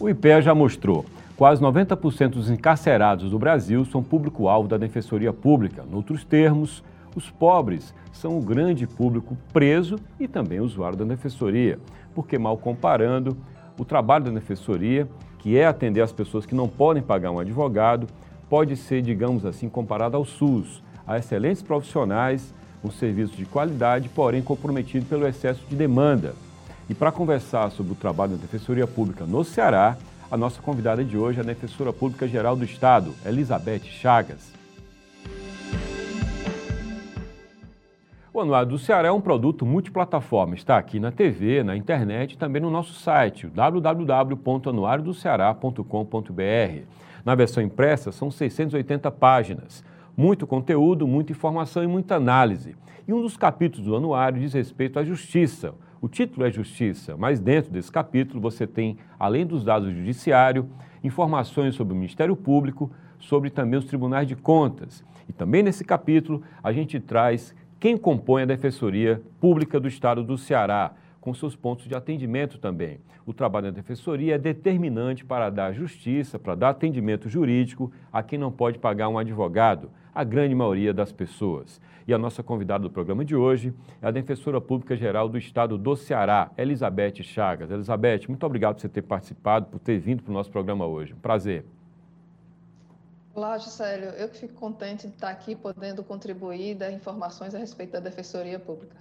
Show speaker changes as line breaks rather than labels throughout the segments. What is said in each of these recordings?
O IPEA já mostrou. Quase 90% dos encarcerados do Brasil são público-alvo da Defensoria Pública. Noutros termos, os pobres são o grande público preso e também usuário da Defensoria, porque, mal comparando, o trabalho da Defensoria, que é atender as pessoas que não podem pagar um advogado, pode ser, digamos assim, comparado ao SUS, a excelentes profissionais, um serviço de qualidade, porém comprometido pelo excesso de demanda. E para conversar sobre o trabalho da Defensoria Pública no Ceará, a nossa convidada de hoje é a Defensora Pública Geral do Estado, Elizabeth Chagas. O Anuário do Ceará é um produto multiplataforma. Está aqui na TV, na internet e também no nosso site, www.anuariodoceará.com.br. Na versão impressa, são 680 páginas. Muito conteúdo, muita informação e muita análise. E um dos capítulos do anuário diz respeito à justiça. O título é Justiça, mas dentro desse capítulo você tem, além dos dados do Judiciário, informações sobre o Ministério Público, sobre também os tribunais de contas. E também nesse capítulo a gente traz quem compõe a Defensoria Pública do Estado do Ceará, com seus pontos de atendimento também. O trabalho da Defensoria é determinante para dar justiça, para dar atendimento jurídico a quem não pode pagar um advogado, a grande maioria das pessoas. E a nossa convidada do programa de hoje é a Defensora Pública Geral do Estado do Ceará, Elizabeth Chagas. Elizabeth, muito obrigado por você ter participado, por ter vindo para o nosso programa hoje. Um prazer.
Olá, Juscelio. Eu que fico contente de estar aqui podendo contribuir e dar informações a respeito da Defensoria Pública.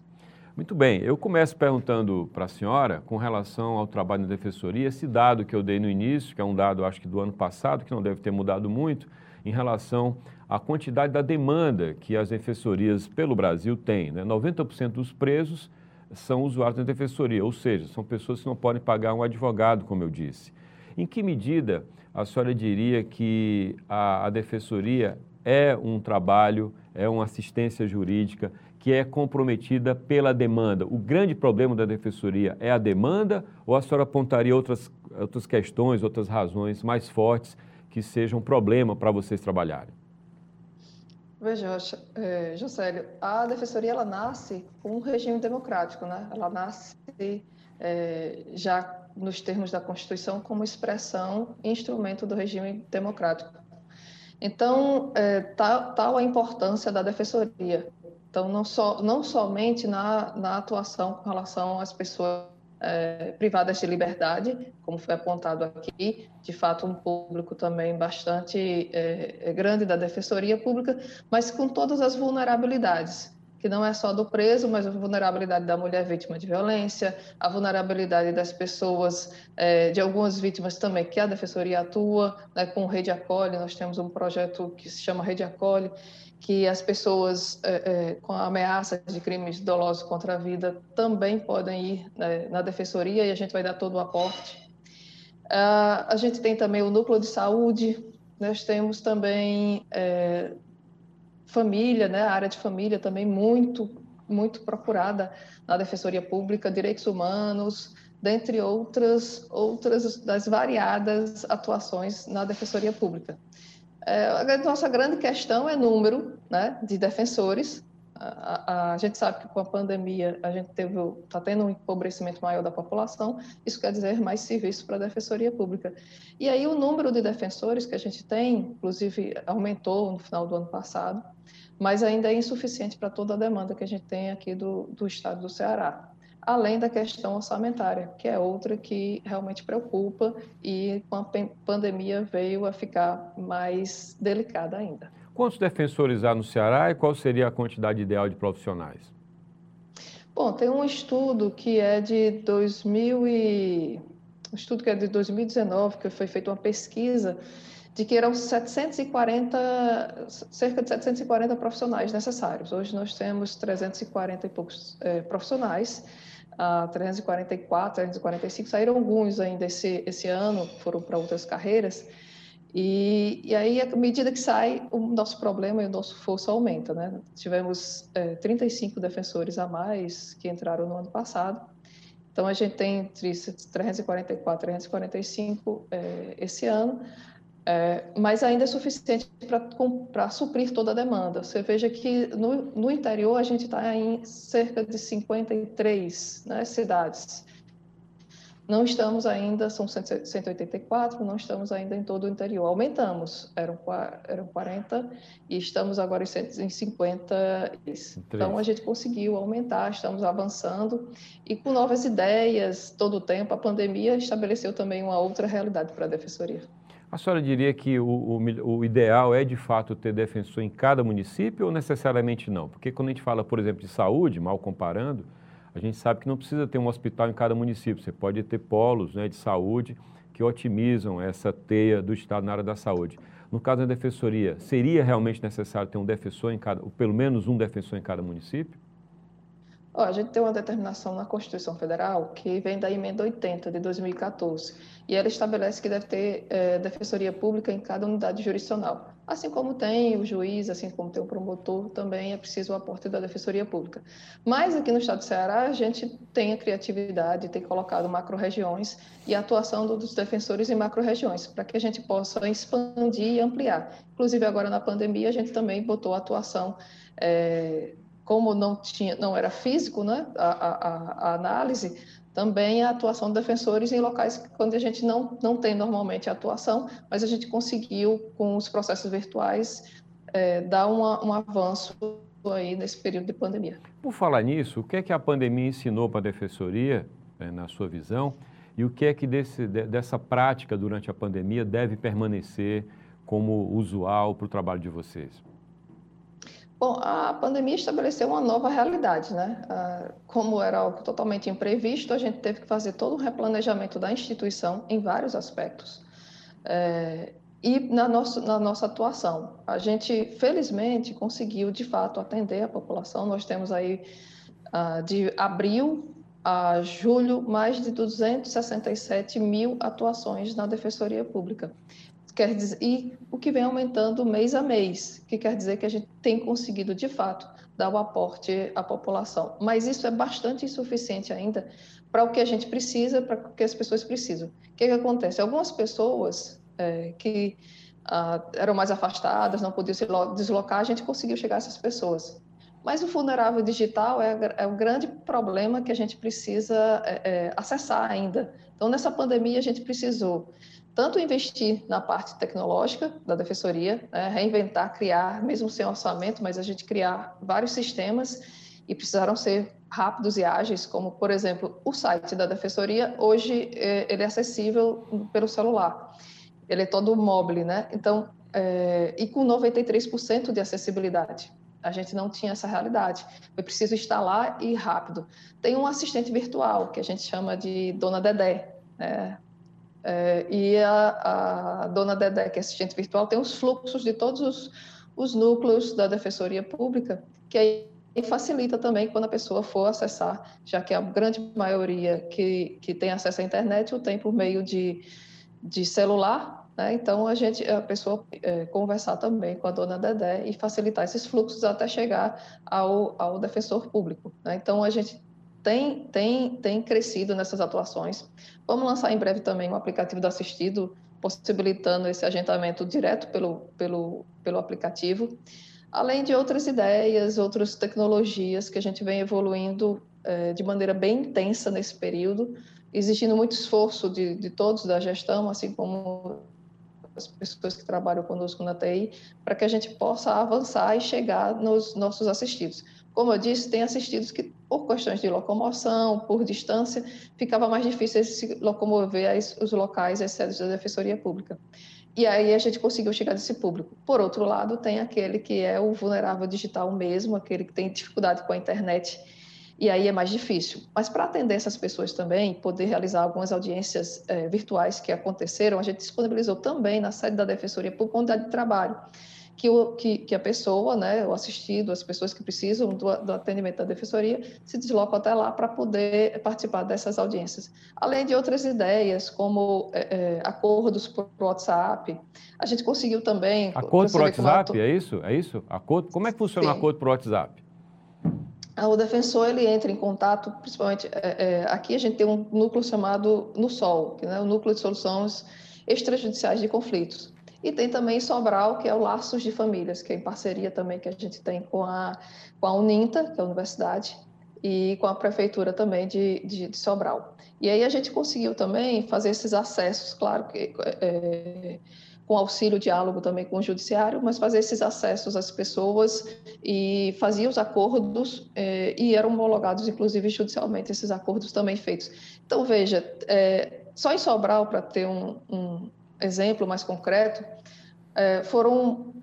Muito bem, eu começo perguntando para a senhora, com relação ao trabalho da Defensoria, esse dado que eu dei no início, que é um dado, acho que do ano passado, que não deve ter mudado muito, em relação à quantidade da demanda que as defensorias pelo Brasil têm. Né? 90% dos presos são usuários da defensoria, ou seja, são pessoas que não podem pagar um advogado, como eu disse. Em que medida a senhora diria que a, a defensoria é um trabalho, é uma assistência jurídica que é comprometida pela demanda. O grande problema da defensoria é a demanda ou a senhora apontaria outras, outras questões, outras razões mais fortes que sejam um problema para vocês trabalharem?
Veja, é, Juscelio, a defensoria ela nasce com um regime democrático, né? Ela nasce é, já nos termos da Constituição como expressão, instrumento do regime democrático. Então, é, tal, tal a importância da defensoria. Então, não, só, não somente na, na atuação com relação às pessoas é, privadas de liberdade, como foi apontado aqui, de fato um público também bastante é, grande da defensoria pública, mas com todas as vulnerabilidades, que não é só do preso, mas a vulnerabilidade da mulher vítima de violência, a vulnerabilidade das pessoas, é, de algumas vítimas também, que a defensoria atua, né, com Rede Acolhe, nós temos um projeto que se chama Rede Acolhe, que as pessoas é, é, com ameaça de crimes dolosos contra a vida também podem ir né, na defensoria e a gente vai dar todo o aporte. Uh, a gente tem também o núcleo de saúde, nós temos também é, família, né, a área de família também muito, muito procurada na defensoria pública, direitos humanos, dentre outras, outras das variadas atuações na defensoria pública. É, a nossa grande questão é número né, de defensores. A, a, a, gente sabe que com a pandemia a gente teve está tendo um empobrecimento maior da população. Isso quer dizer mais serviço para a defensoria pública. E aí o número de defensores que a gente tem, inclusive, aumentou no final do ano passado, mas ainda é insuficiente para toda a demanda que a gente tem aqui do, do estado do Ceará além da questão orçamentária, que é outra que realmente preocupa e com a pandemia veio a ficar mais delicada ainda.
Quantos defensores há no Ceará e qual seria a quantidade ideal de profissionais?
Bom, tem um estudo que é de 2000 e... um estudo que é de 2019, que foi feita uma pesquisa de que eram 740, cerca de 740 profissionais necessários. Hoje nós temos 340 e poucos é, profissionais, a 344, 345, saíram alguns ainda esse, esse ano, foram para outras carreiras, e, e, aí, à medida que sai, o nosso problema e o nosso força aumenta, né? Tivemos é, 35 defensores a mais que entraram no ano passado, então a gente tem entre 344 e 345 é, esse ano, é, mas ainda é suficiente para suprir toda a demanda. Você veja que no, no interior a gente está em cerca de 53 né, cidades. Não estamos ainda, são 184, não estamos ainda em todo o interior. Aumentamos, eram, eram 40 e estamos agora em 50. Então, a gente conseguiu aumentar, estamos avançando e com novas ideias todo o tempo. A pandemia estabeleceu também uma outra realidade para a Defensoria.
A senhora diria que o, o, o, ideal é, de fato, ter defensor em cada município ou necessariamente não? Porque quando a gente fala, por exemplo, de saúde, mal comparando, a gente sabe que não precisa ter um hospital em cada município, você pode ter polos né, de saúde que otimizam essa teia do Estado na área da saúde. No caso da defensoria, seria realmente necessário ter um defensor em cada, ou pelo menos um defensor em cada município?
Oh, a gente tem uma determinação na Constituição Federal que vem da emenda 80 de 2014 e ela estabelece que deve ter é, defensoria pública em cada unidade jurisdicional. Assim como tem o juiz, assim como tem o promotor, também é preciso o aporte da defensoria pública. Mas aqui no estado do Ceará a gente tem a criatividade, tem colocado macro-regiões e a atuação dos defensores em macro-regiões, para que a gente possa expandir e ampliar. Inclusive agora na pandemia a gente também botou a atuação é, como não tinha, não era físico, né, a, a, a, análise, também a atuação de defensores em locais onde a gente não, não tem normalmente atuação, mas a gente conseguiu, com os processos virtuais, é, dar uma, um avanço aí nesse período de pandemia.
Por falar nisso, o que é que a pandemia ensinou para a defensoria, né, na sua visão, e o que é que desse, dessa prática durante a pandemia deve permanecer como usual para o trabalho de vocês?
Bom, a pandemia estabeleceu uma nova realidade, né? Ah, como era algo totalmente imprevisto, a gente teve que fazer todo um replanejamento da instituição em vários aspectos. É, e na nossa, na nossa atuação, a gente, felizmente, conseguiu, de fato, atender a população. Nós temos aí, ah, de abril a julho, mais de 267 mil atuações na Defensoria Pública quer dizer, e o que vem aumentando mês a mês, que quer dizer que a gente tem conseguido, de fato, dar o aporte à população. Mas isso é bastante insuficiente ainda para o que a gente precisa, para o que as pessoas precisam. O que, que acontece? Algumas pessoas é, que ah, eram mais afastadas, não podiam se deslocar, a gente conseguiu chegar a essas pessoas. Mas o vulnerável digital é, é o grande problema que a gente precisa é, é, acessar ainda. Então, nessa pandemia, a gente precisou tanto investir na parte tecnológica da defensoria, né, reinventar, criar, mesmo sem orçamento, mas a gente criar vários sistemas e precisaram ser rápidos e ágeis, como, por exemplo, o site da defensoria, hoje é, ele é acessível pelo celular. Ele é todo móvel, né? Então, é, e com 93% de acessibilidade. A gente não tinha essa realidade. Foi preciso instalar e rápido. Tem um assistente virtual, que a gente chama de Dona Dedé, né? É, e a, a, dona Dedé, que é assistente virtual, tem os fluxos de todos os, os núcleos da Defensoria Pública, que aí facilita também quando a pessoa for acessar, já que a grande maioria que, que tem acesso à internet o tem por meio de, de celular, né? então a gente a pessoa é, conversar também com a dona Dedé e facilitar esses fluxos até chegar ao, ao defensor público. Né? Então a gente tem, tem, tem crescido nessas atuações. Vamos lançar em breve também um aplicativo do assistido, possibilitando esse agendamento direto pelo, pelo, pelo aplicativo, além de outras ideias, outras tecnologias que a gente vem evoluindo é, de maneira bem intensa nesse período, existindo muito esforço de, de todos da gestão, assim como as pessoas que trabalham conosco na TI, para que a gente possa avançar e chegar nos nossos assistidos. Como eu disse, tem assistidos que, por questões de locomoção, por distância, ficava mais difícil se locomover os locais, as sedes da Defensoria Pública. E aí a gente conseguiu chegar desse público. Por outro lado, tem aquele que é o vulnerável digital mesmo, aquele que tem dificuldade com a internet, e aí é mais difícil. Mas para atender essas pessoas também, poder realizar algumas audiências é, virtuais que aconteceram, a gente disponibilizou também na sede da Defensoria por unidade de trabalho que, o, que, que a pessoa, né, o assistido, as pessoas que precisam do, do atendimento da defensoria, se deslocam até lá para poder participar dessas audiências. Além de outras ideias, como é, é, acordos por WhatsApp. A gente conseguiu também...
Acordo por WhatsApp, é isso? É isso? Acordo? Como é que funciona o acordo por WhatsApp?
Ah, o defensor ele entra em contato, principalmente é, é, aqui a gente tem um núcleo chamado no Sol, que é né, o núcleo de soluções extrajudiciais de conflitos. E tem também Sobral, que é o Laços de Famílias, que é em parceria também que a gente tem com a, com a Uninta, que é a universidade. e com a prefeitura também de, de, de Sobral. E aí a gente conseguiu também fazer esses acessos, claro que é, com auxílio diálogo também com o judiciário, mas fazer esses acessos às pessoas e fazia os acordos é, e eram homologados, inclusive judicialmente, esses acordos também feitos. Então veja, é, só em Sobral, para ter um, um, exemplo mais concreto, é, foram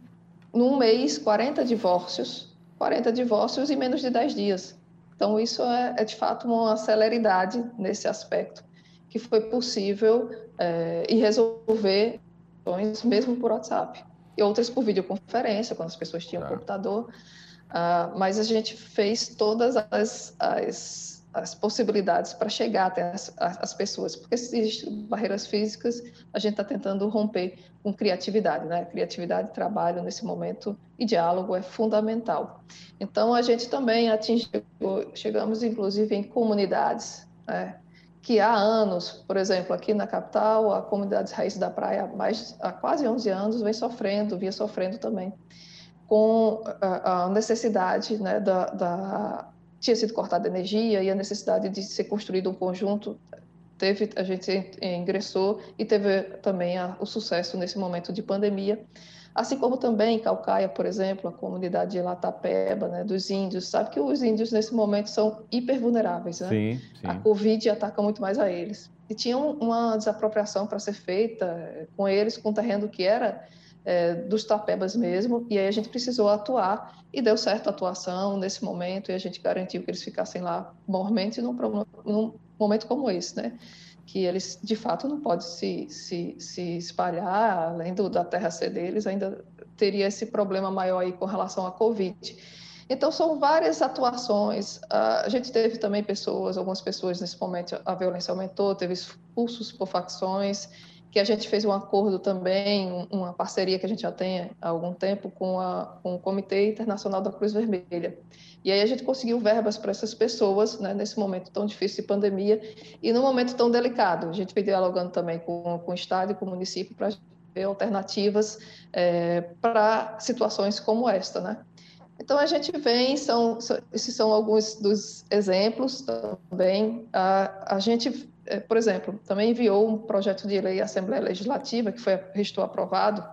num mês 40 divórcios, 40 divórcios em menos de 10 dias. Então, isso é, é de fato uma celeridade nesse aspecto, que foi possível é, e resolver mesmo por WhatsApp. E outras por videoconferência, quando as pessoas tinham tá. computador. Uh, mas a gente fez todas as, as, as possibilidades para chegar até as, as, pessoas, porque se existem barreiras físicas, a gente está tentando romper com criatividade, né? Criatividade, trabalho nesse momento e diálogo é fundamental. Então, a gente também atingiu, chegamos inclusive em comunidades, né? que há anos, por exemplo, aqui na capital, a comunidade Raiz da Praia, mais, há quase 11 anos, vem sofrendo, vinha sofrendo também, com a, a necessidade né, da, da, Tinha sido cortada energia e a necessidade de ser construído um conjunto. Teve, a gente ingressou e teve também a, o sucesso nesse momento de pandemia Assim como também em Calcaia, por exemplo, a comunidade de Latapeba, né, dos índios, sabe que os índios nesse momento são hiper vulneráveis, né?
Sim, sim.
A Covid ataca muito mais a eles. E tinha uma desapropriação para ser feita eh, com eles, com o terreno que era é, dos tapebas mesmo, e aí a gente precisou atuar, e deu certo a atuação nesse momento, e a gente garantiu que eles ficassem lá mormente num, num momento como esse, né? que eles de fato não podem se, se, se espalhar, além do, da terra ser deles, ainda teria esse problema maior aí com relação à Covid. Então, são várias atuações. A gente teve também pessoas, algumas pessoas nesse momento, a violência aumentou, teve expulsos por facções, que a gente fez um acordo também, uma parceria que a gente já tem há algum tempo com, a, com o Comitê Internacional da Cruz Vermelha. E aí a gente conseguiu verbas para essas pessoas, né, nesse momento tão difícil de pandemia e num momento tão delicado. A gente vem dialogando também com, com o Estado e com o município para ver alternativas é, para situações como esta, né? Então, a gente vem, são, esses são alguns dos exemplos também. A, a gente, por exemplo, também enviou um projeto de lei à Assembleia Legislativa, que foi, restou aprovado,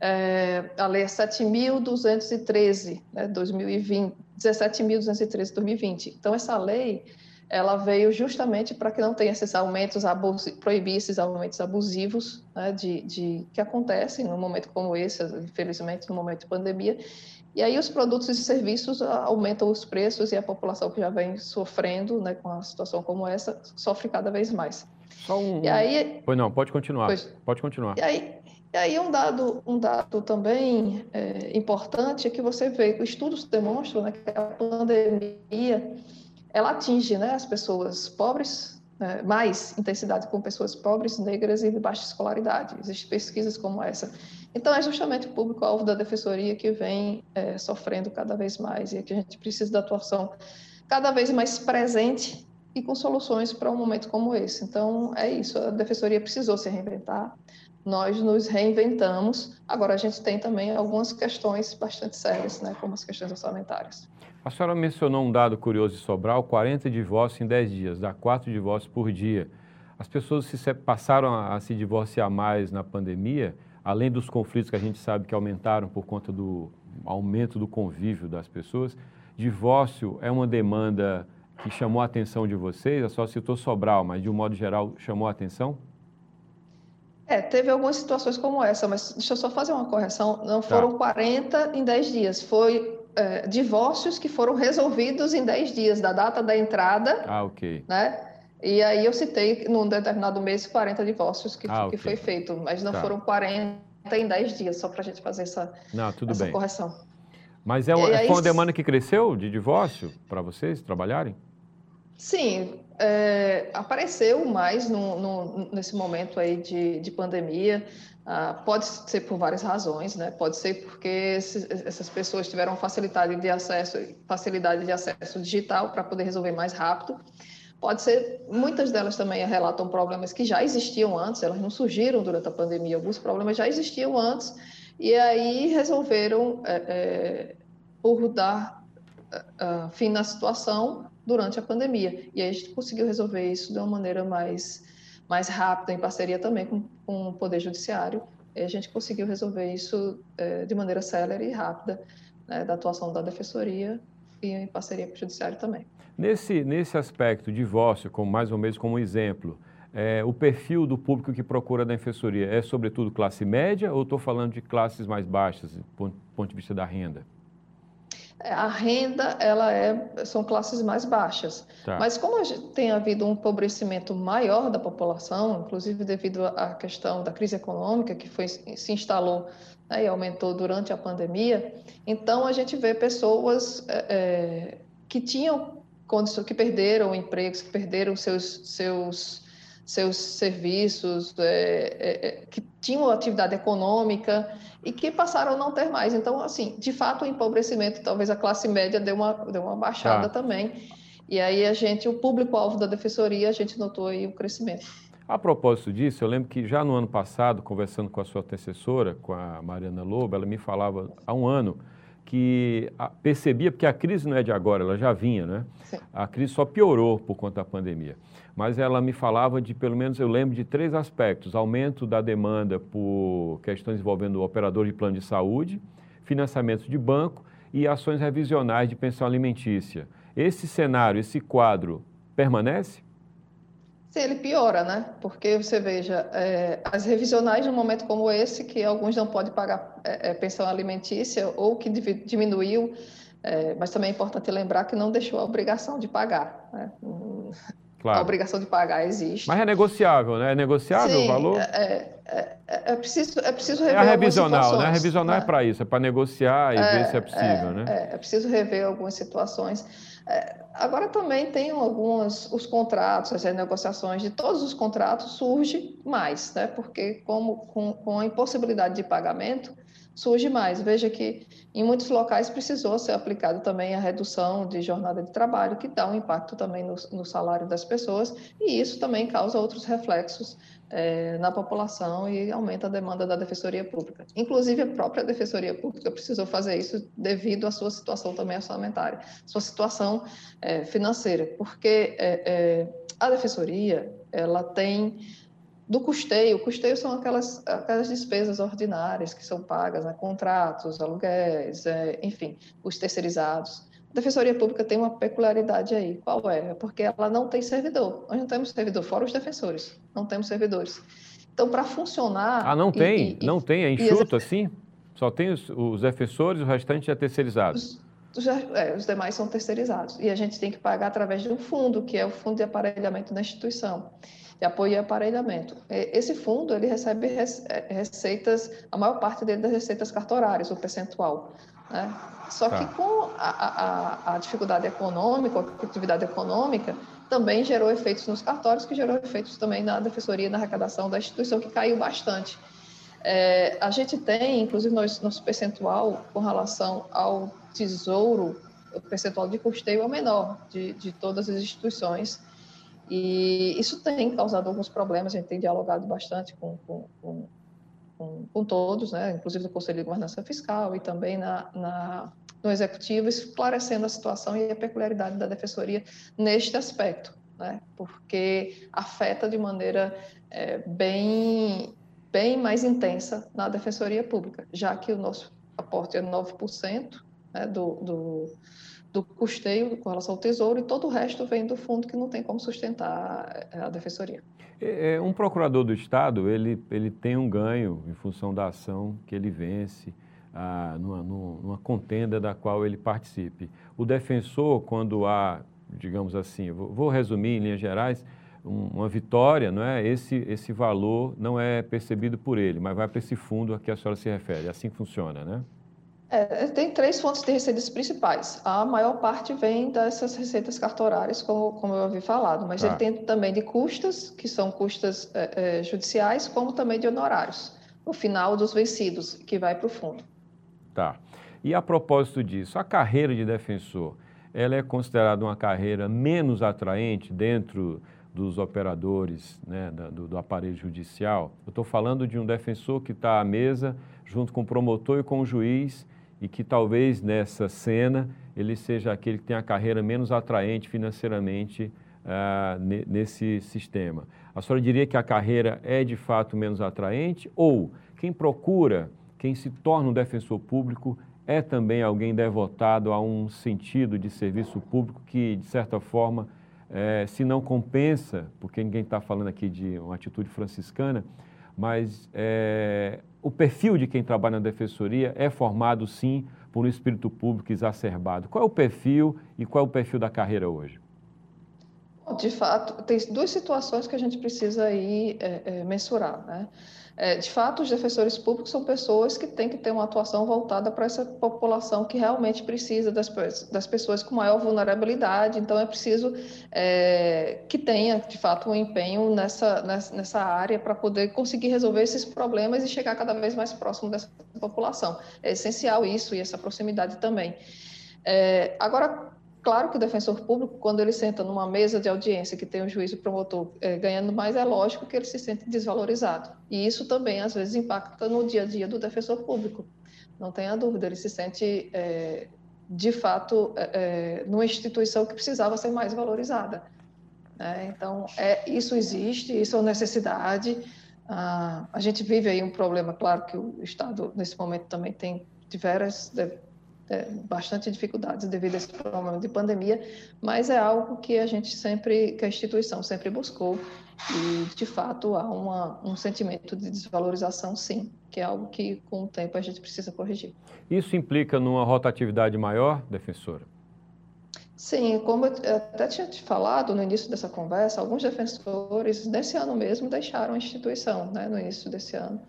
é, a Lei 7.213, né, 2020, 17.213, 2020. Então, essa lei ela veio justamente para que não tenha esses aumentos abusivos, proibir esses aumentos abusivos né, de, de, que acontecem num momento como esse, infelizmente, no momento de pandemia. E aí os produtos e serviços aumentam os preços e a população que já vem sofrendo né, com uma situação como essa sofre cada vez mais.
Só um... E aí... Pois não, pode continuar. Pois... Pode continuar.
E aí, e aí um dado, um dado também é, importante é que você vê, estudos demonstram né, que a pandemia ela atinge né, as pessoas pobres, né, mais intensidade com pessoas pobres, negras e de baixa escolaridade. Existem pesquisas como essa. Então, é justamente o público-alvo da defensoria que vem é, sofrendo cada vez mais e que a gente precisa da atuação cada vez mais presente e com soluções para um momento como esse. Então, é isso. A defensoria precisou se reinventar nós nos reinventamos. Agora, a gente tem também algumas questões bastante sérias, né, como as questões orçamentárias.
A senhora mencionou um dado curioso de Sobral, 40 divórcios em 10 dias, dá 4 divórcios por dia. As pessoas se passaram a, se divorciar mais na pandemia, além dos conflitos que a gente sabe que aumentaram por conta do aumento do convívio das pessoas. Divórcio é uma demanda que chamou a atenção de vocês? A senhora citou Sobral, mas de um modo geral chamou a atenção?
É, teve algumas situações como essa, mas deixa eu só fazer uma correção. Não tá. foram tá. 40 em 10 dias, foi é, divórcios que foram resolvidos em 10 dias, da data da entrada.
Ah, ok.
Né? E aí eu citei, num determinado mês, 40 divórcios que, ah, okay. que foi feito, mas não tá. foram 40 em 10 dias, só para a gente fazer essa,
não, tudo
essa
bem.
correção.
Mas é foi uma demanda que cresceu de divórcio para vocês trabalharem?
Sim, é, apareceu mais no, no, nesse momento aí de, de pandemia. Ah, pode ser por várias razões, né? Pode ser porque esses, essas pessoas tiveram facilidade de acesso, facilidade de acesso digital para poder resolver mais rápido. Pode ser, muitas delas também relatam problemas que já existiam antes, elas não surgiram durante a pandemia, alguns problemas já existiam antes, e aí resolveram, é, é, dar uh, fim na situação, durante a pandemia. E aí a gente conseguiu resolver isso de uma maneira mais, mais rápida, em parceria também com, com o Poder Judiciário. A gente conseguiu resolver isso é, de maneira célere e rápida, né, da atuação da Defensoria e em parceria com o Judiciário também.
Nesse, nesse aspecto, divórcio, como mais ou menos como exemplo, é, o perfil do público que procura a defensoria é sobretudo classe média ou estou falando de classes mais baixas, do ponto, ponto de vista da renda?
É, a renda ela é, são classes mais baixas. Tá. Mas como tem havido um empobrecimento maior da população, inclusive devido à questão da crise econômica que foi, se instalou né, e aumentou durante a pandemia, então a gente vê pessoas é, é que tinham condições, que perderam empregos, que perderam seus, seus seus serviços, é, é, é, que tinham atividade econômica e que passaram a não ter mais. Então, assim, de fato, o empobrecimento, talvez a classe média deu uma, deu uma baixada tá. também. E aí a gente, o público-alvo da defensoria, a gente notou aí o crescimento.
A propósito disso, eu lembro que já no ano passado, conversando com a sua antecessora, com a Mariana Lobo, ela me falava há um ano que percebia, porque a crise não é de agora, ela já vinha, né? Sim. A crise só piorou por conta da pandemia. Mas ela me falava de, pelo menos eu lembro de três aspectos: aumento da demanda por questões envolvendo operador de plano de saúde, financiamento de banco e ações revisionais de pensão alimentícia. Esse cenário, esse quadro, permanece?
Sim, ele piora, né? Porque você veja, é, as revisionais num momento como esse, que alguns não podem pagar é, é pensão alimentícia ou que diminuiu, é, mas também é importante lembrar que não deixou a obrigação de pagar. Né? Claro. A obrigação de pagar existe.
Mas é negociável, né? É negociável
Sim,
o valor?
É, é, é, preciso, é preciso rever
É a revisional, né? A revisional né? é para isso, é para negociar e ver se é possível, né?
É, é preciso rever algumas situações. Agora também tem alguns os contratos, as negociações de todos os contratos surge mais, né? Porque como com, com a impossibilidade de pagamento surge mais. Veja que em muitos locais precisou ser aplicado também a redução de jornada de trabalho, que dá um impacto também no, no salário das pessoas, e isso também causa outros reflexos é, na população e aumenta a demanda da Defensoria Pública. Inclusive, a própria Defensoria Pública precisou fazer isso devido à sua situação também orçamentária, sua situação é, financeira, porque é, é a Defensoria ela tem do custeio, custeio são aquelas, aquelas despesas ordinárias que são pagas, né? contratos, aluguéis, é, enfim, os terceirizados. A Defensoria Pública tem uma peculiaridade aí. Qual é? é? Porque ela não tem servidor. Nós não temos servidor, fora os defensores. Não temos servidores. Então, para funcionar.
Ah, não tem? E, não tem? É enxuto assim? Só tem os, os defensores, o restante é terceirizado.
Os, os, é, os demais são terceirizados. E a gente tem que pagar através de um fundo, que é o Fundo de Aparelhamento da Instituição de apoio e aparelhamento. Esse fundo ele recebe receitas, a maior parte dele das receitas cartorárias, o percentual. Né? Só tá. que com a, a, a, dificuldade econômica, a atividade econômica, também gerou efeitos nos cartórios, que gerou efeitos também na defensoria, na arrecadação da instituição, que caiu bastante. É, a gente tem, inclusive, nosso, nosso percentual com relação ao tesouro, o percentual de custeio é o menor de, de todas as instituições. E isso tem causado alguns problemas, a gente tem dialogado bastante com, com, com com, com todos, né, inclusive no Conselho de Governança Fiscal e também na, na, no Executivo, esclarecendo a situação e a peculiaridade da Defensoria neste aspecto, né, porque afeta de maneira é, bem, bem mais intensa na Defensoria Pública, já que o nosso aporte é 9% né, do, do do custeio com relação ao tesouro e todo o resto vem do fundo que não tem como sustentar a defensoria.
É, é, um procurador do Estado, ele, ele tem um ganho em função da ação que ele vence ah, numa, numa contenda da qual ele participe. O defensor, quando há, digamos assim, vou, vou resumir em linhas gerais, um, uma vitória, não é? Esse, esse valor não é percebido por ele, mas vai para esse fundo a que a senhora se refere. É assim funciona, né?
É, tem três fontes de receitas principais. A maior parte vem dessas receitas cartorárias, como, como eu havia falado, mas tá. ele tem também de custas, que são custas é, é, judiciais, como também de honorários, no final dos vencidos, que vai para o fundo.
Tá. E a propósito disso, a carreira de defensor, ela é considerada uma carreira menos atraente dentro dos operadores né, do, do aparelho judicial? Eu estou falando de um defensor que está à mesa junto com o promotor e com o juiz e que talvez nessa cena ele seja aquele que tem a carreira menos atraente financeiramente uh, nesse sistema. A senhora diria que a carreira é de fato menos atraente ou quem procura, quem se torna um defensor público é também alguém devotado a um sentido de serviço público que, de certa forma, é, se não compensa, porque ninguém está falando aqui de uma atitude franciscana, mas é, o perfil de quem trabalha na defensoria é formado, sim, por um espírito público exacerbado. Qual é o perfil e qual é o perfil da carreira hoje?
De fato, tem duas situações que a gente precisa aí é, é, mensurar. Né? É, de fato, os defensores públicos são pessoas que têm que ter uma atuação voltada para essa população que realmente precisa das, das pessoas com maior vulnerabilidade. Então, é preciso é, que tenha, de fato, um empenho nessa, nessa, área para poder conseguir resolver esses problemas e chegar cada vez mais próximo dessa população. É essencial isso e essa proximidade também. É, agora, Claro que o defensor público, quando ele senta numa mesa de audiência que tem o juiz e promotor é, ganhando mais, é lógico que ele se sente desvalorizado. E isso também, às vezes, impacta no dia a dia do defensor público. Não tenha dúvida, ele se sente, é, de fato, é, numa instituição que precisava ser mais valorizada. Né? Então, é, isso existe, isso é uma necessidade. Ah, a gente vive aí um problema, claro que o Estado, nesse momento, também tem diversas é, bastante dificuldades devido a esse problema de pandemia, mas é algo que a gente sempre, que a instituição sempre buscou e, de fato, há uma, um sentimento de desvalorização, sim, que é algo que, com o tempo, a gente precisa corrigir.
Isso implica numa rotatividade maior, defensora?
Sim, como eu até tinha te falado no início dessa conversa, alguns defensores, nesse ano mesmo, deixaram a instituição, né, no início desse ano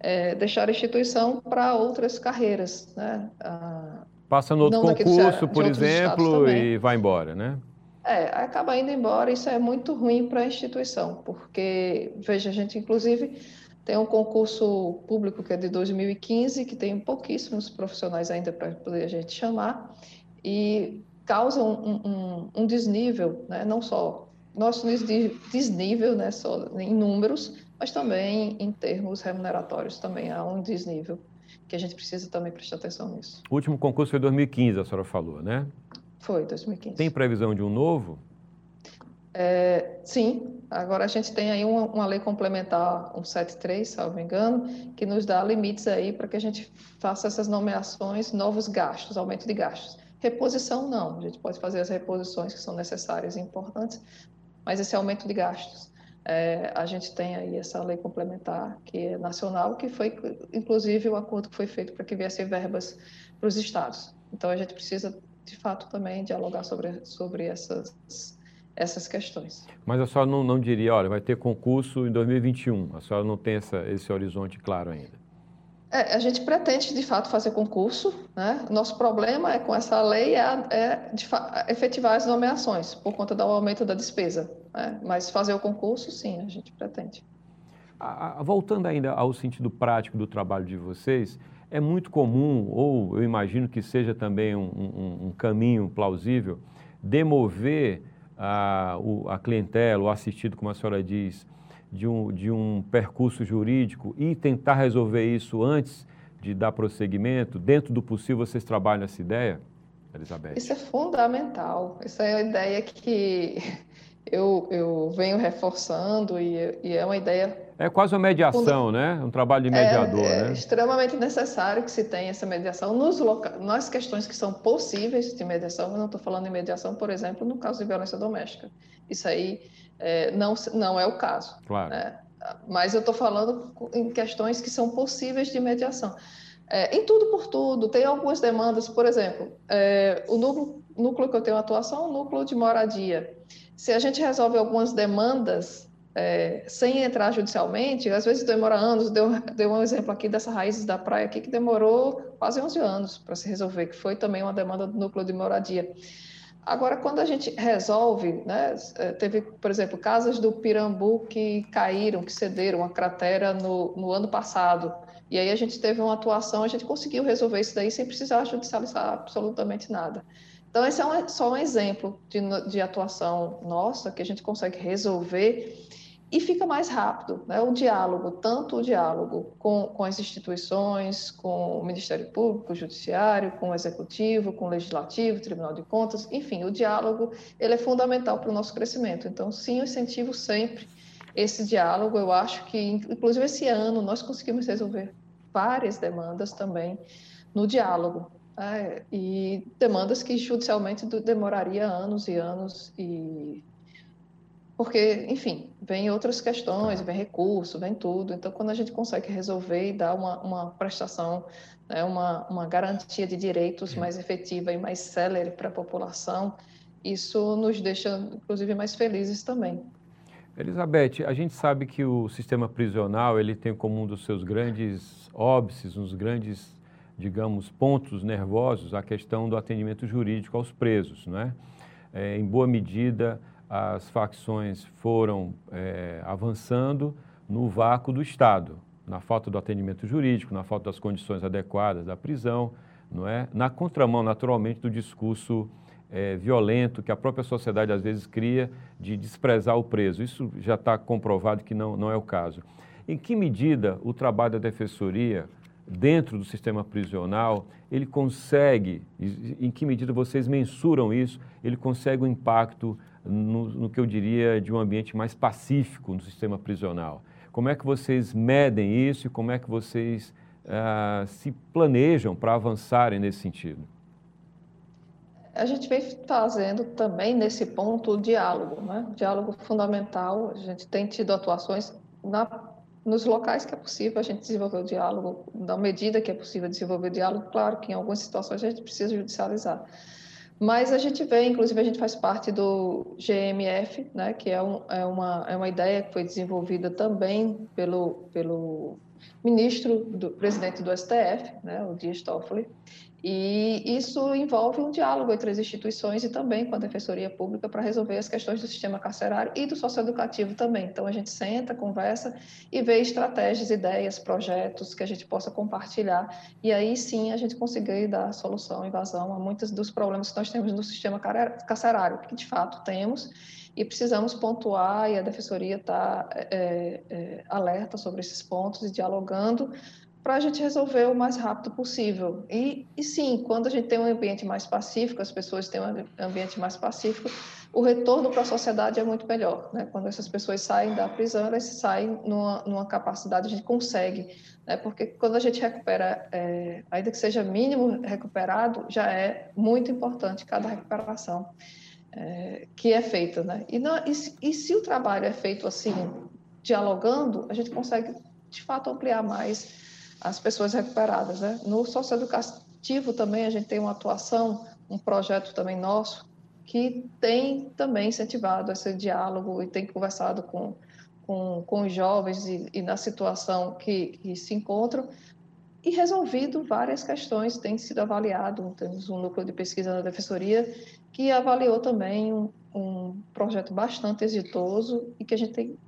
é, deixar a instituição para outras carreiras. Né?
Ah, Passa no outro concurso, por exemplo, e vai embora, né?
É, acaba indo embora, isso é muito ruim para a instituição, porque, veja, a gente inclusive tem um concurso público que é de 2015, que tem pouquíssimos profissionais ainda para poder a gente chamar, e causa um, um, um desnível, né? não só nosso desnível né, só em números, mas também em termos remuneratórios também há um desnível que a gente precisa também prestar atenção nisso.
O último concurso foi 2015, a senhora falou, né?
Foi, 2015.
Tem previsão de um novo?
É, sim, agora a gente tem aí uma, uma lei complementar, 173, salvo me engano, que nos dá limites aí para que a gente faça essas nomeações, novos gastos, aumento de gastos. Reposição não, a gente pode fazer as reposições que são necessárias e importantes, mas esse aumento de gastos é, a gente tem aí essa lei complementar que é nacional, que foi inclusive o acordo que foi feito para que viessem verbas para os estados. Então a gente precisa de fato também dialogar sobre, sobre essas essas questões.
Mas a senhora não, não diria, olha, vai ter concurso em 2021. A senhora não tem essa, esse horizonte claro ainda.
É, a gente pretende, de fato, fazer concurso. Né? Nosso problema é com essa lei é, é efetivar as nomeações, por conta do aumento da despesa. Né? Mas fazer o concurso, sim, a gente pretende.
voltando ainda ao sentido prático do trabalho de vocês, é muito comum, ou eu imagino que seja também um, um, um caminho plausível, demover a, o, a clientela, o assistido, como a senhora diz, de um, de um percurso jurídico e tentar resolver isso antes de dar prosseguimento? Dentro do possível, vocês trabalham essa ideia, Elizabeth?
Isso é fundamental. Isso é uma ideia que eu, eu venho reforçando e, e é uma ideia.
É quase uma mediação, né? Um trabalho de mediador,
é,
é né?
extremamente necessário que se tenha essa mediação nos loca... nas questões que são possíveis de mediação. Eu não estou falando em mediação, por exemplo, no caso de violência doméstica. Isso aí é, não, não é o caso.
Claro. Né?
Mas eu estou falando em questões que são possíveis de mediação. É, em tudo por tudo, tem algumas demandas, por exemplo, é, o núcleo, núcleo que eu tenho atuação é o núcleo de moradia. Se a gente resolve algumas demandas é, sem entrar judicialmente, às vezes demora anos. Deu, deu um exemplo aqui dessa raízes da praia aqui que demorou quase 11 anos para se resolver, que foi também uma demanda do núcleo de moradia. Agora, quando a gente resolve, né, é, teve, por exemplo, casas do Pirambu que caíram, que cederam a cratera no, no ano passado, e aí a gente teve uma atuação, a gente conseguiu resolver isso daí sem precisar judicializar absolutamente nada. Então, esse é um, só um exemplo de, de atuação nossa que a gente consegue resolver e fica mais rápido, né? O diálogo, tanto o diálogo com, com as instituições, com o Ministério Público, o Judiciário, com o Executivo, com o Legislativo, Tribunal de Contas, enfim, o diálogo ele é fundamental para o nosso crescimento. Então, sim, eu incentivo sempre esse diálogo. Eu acho que, inclusive, esse ano nós conseguimos resolver várias demandas também no diálogo. É, e demandas que judicialmente demoraria anos e anos e porque, enfim, vem outras questões, vem recurso, vem tudo. Então, quando a gente consegue resolver e dar uma, uma prestação, né, uma, uma garantia de direitos mais efetiva e mais célere para a população, isso nos deixa, inclusive, mais felizes também.
Elizabeth, a gente sabe que o sistema prisional ele tem como um dos seus grandes óbices, uns grandes, digamos, pontos nervosos a questão do atendimento jurídico aos presos, né? É, em boa medida, as facções foram é, avançando no vácuo do Estado, na falta do atendimento jurídico, na falta das condições adequadas da prisão, não é? na contramão, naturalmente, do discurso é, violento que a própria sociedade às vezes cria de desprezar o preso. Isso já está comprovado que não, não é o caso. Em que medida o trabalho da defensoria dentro do sistema prisional, ele consegue, em que medida vocês mensuram isso, ele consegue um impacto no, no, que eu diria de um ambiente mais pacífico no sistema prisional. Como é que vocês medem isso e como é que vocês uh, se planejam para avançarem nesse sentido?
A gente vem fazendo também nesse ponto o diálogo, né? Diálogo fundamental. A gente tem tido atuações na, nos locais que é possível a gente desenvolver o diálogo, na medida que é possível desenvolver o diálogo. Claro que em algumas situações a gente precisa judicializar mas a gente vê, inclusive a gente faz parte do GMF, né, que é, um, é, uma, é uma ideia que foi desenvolvida também pelo, pelo ministro, do presidente do STF, né, o Dias Toffoli, e isso envolve um diálogo entre as instituições e também com a Defensoria Pública para resolver as questões do sistema carcerário e do socioeducativo também. Então, a gente senta, conversa e vê estratégias, ideias, projetos que a gente possa compartilhar. E aí sim a gente conseguir dar solução e vazão a muitos dos problemas que nós temos no sistema carcerário, que de fato temos e precisamos pontuar, e a Defensoria está é, é, alerta sobre esses pontos e dialogando para a gente resolver o mais rápido possível. E, e sim, quando a gente tem um ambiente mais pacífico, as pessoas têm um ambiente mais pacífico, o retorno para a sociedade é muito melhor. Né? Quando essas pessoas saem da prisão, elas saem numa, numa capacidade, a gente consegue. Né? Porque quando a gente recupera, é, ainda que seja mínimo recuperado, já é muito importante cada recuperação é, que é feita. Né? E, e, e se o trabalho é feito assim, dialogando, a gente consegue, de fato, ampliar mais as pessoas recuperadas. Né? No socioeducativo também a gente tem uma atuação, um projeto também nosso, que tem também incentivado esse diálogo e tem conversado com, com, com os jovens e, e na situação que, que, se encontram e resolvido várias questões, tem sido avaliado, temos um núcleo de pesquisa na Defensoria que avaliou também um, um projeto bastante exitoso e que a gente tem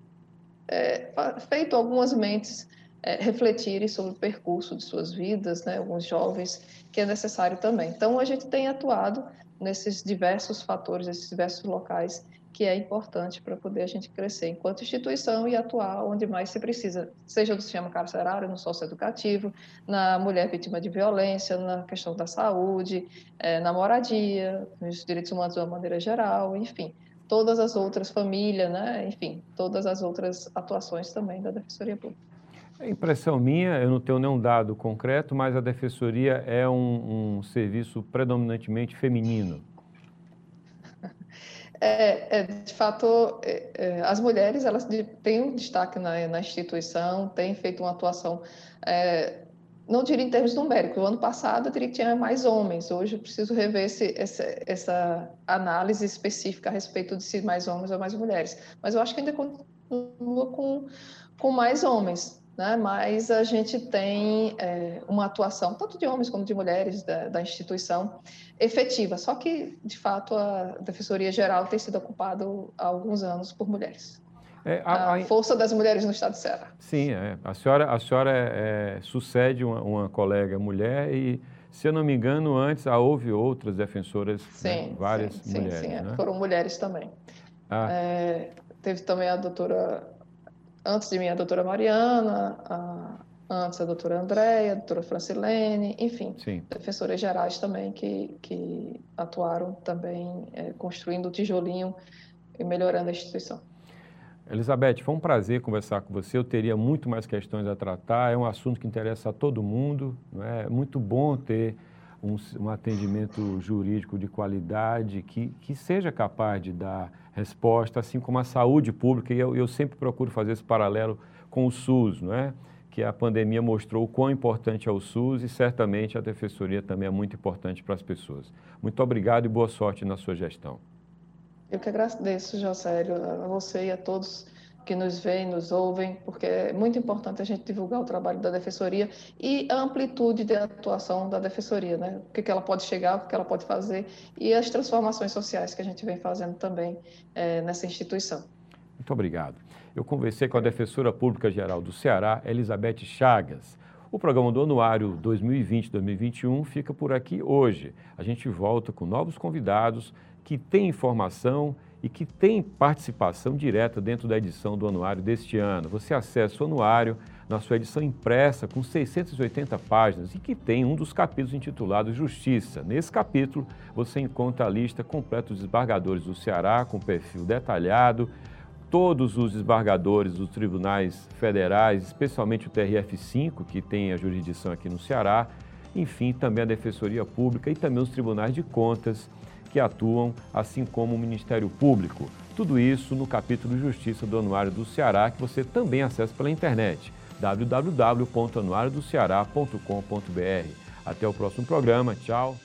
é, feito algumas mentes é, refletirem sobre o percurso de suas vidas, né, alguns jovens, que é necessário também. Então, a gente tem atuado nesses diversos fatores, nesses diversos locais, que é importante para poder a gente crescer enquanto instituição e atuar onde mais se precisa, seja no sistema carcerário, no socioeducativo, na mulher vítima de violência, na questão da saúde, é, na moradia, nos direitos humanos de uma maneira geral, enfim, todas as outras famílias, né, enfim, todas as outras atuações também da Defensoria Pública.
A impressão minha, eu não tenho nenhum dado concreto, mas a defensoria é um, um serviço predominantemente feminino.
É, é de fato, é, é, as mulheres elas têm um destaque na, na instituição, têm feito uma atuação, é, não diria em termos numéricos, o ano passado eu diria que tinha mais homens, hoje eu preciso rever esse, essa, essa análise específica a respeito de se mais homens ou mais mulheres, mas eu acho que ainda continua com, com mais homens, né? mas a gente tem é, uma atuação, tanto de homens como de mulheres, da, da, instituição, efetiva. Só que, de fato, a Defensoria Geral tem sido ocupada há alguns anos por mulheres. É, a, a, força das mulheres no Estado de Ceará.
Sim, é. a senhora, a senhora é, sucede uma, uma, colega mulher e, se eu não me engano, antes houve outras defensoras, né? sim, né? várias
sim,
mulheres.
Sim, sim,
né?
foram mulheres também. Ah. É, teve também a doutora antes de mim a doutora Mariana, a, antes a doutora Andréia, a doutora Francilene, enfim, Sim. defensores gerais também que, que atuaram também é, construindo o tijolinho e melhorando a instituição.
Elizabeth, foi um prazer conversar com você. Eu teria muito mais questões a tratar. É um assunto que interessa a todo mundo. Não é? é muito bom ter um, um, atendimento jurídico de qualidade que, que seja capaz de dar resposta, assim como a saúde pública. E eu, eu sempre procuro fazer esse paralelo com o SUS, não é? que a pandemia mostrou o quão importante é o SUS e certamente a Defensoria também é muito importante para as pessoas. Muito obrigado e boa sorte na sua gestão.
Eu que agradeço, Josélio, a você e a todos que nos veem, nos ouvem, porque é muito importante a gente divulgar o trabalho da Defensoria e a amplitude de atuação da Defensoria, né? O que, que ela pode chegar, o que, que ela pode fazer e as transformações sociais que a gente vem fazendo também é, nessa instituição.
Muito obrigado. Eu conversei com a Defensora Pública Geral do Ceará, Elizabeth Chagas. O programa do Anuário 2020-2021 fica por aqui hoje. A gente volta com novos convidados que têm informação e que têm participação direta dentro da edição do anuário deste ano. Você acessa o anuário na sua edição impressa com 680 páginas e que tem um dos capítulos intitulado Justiça. Nesse capítulo, você encontra a lista completa dos desembargadores do Ceará, com perfil detalhado, todos os desembargadores dos tribunais federais, especialmente o TRF5, que tem a jurisdição aqui no Ceará, enfim, também a Defensoria Pública e também os tribunais de contas que atuam, assim como o Ministério Público. Tudo isso no capítulo Justiça do Anuário do Ceará, que você também acessa pela internet www.anuariodoceará.com.br. Até o próximo programa. Tchau.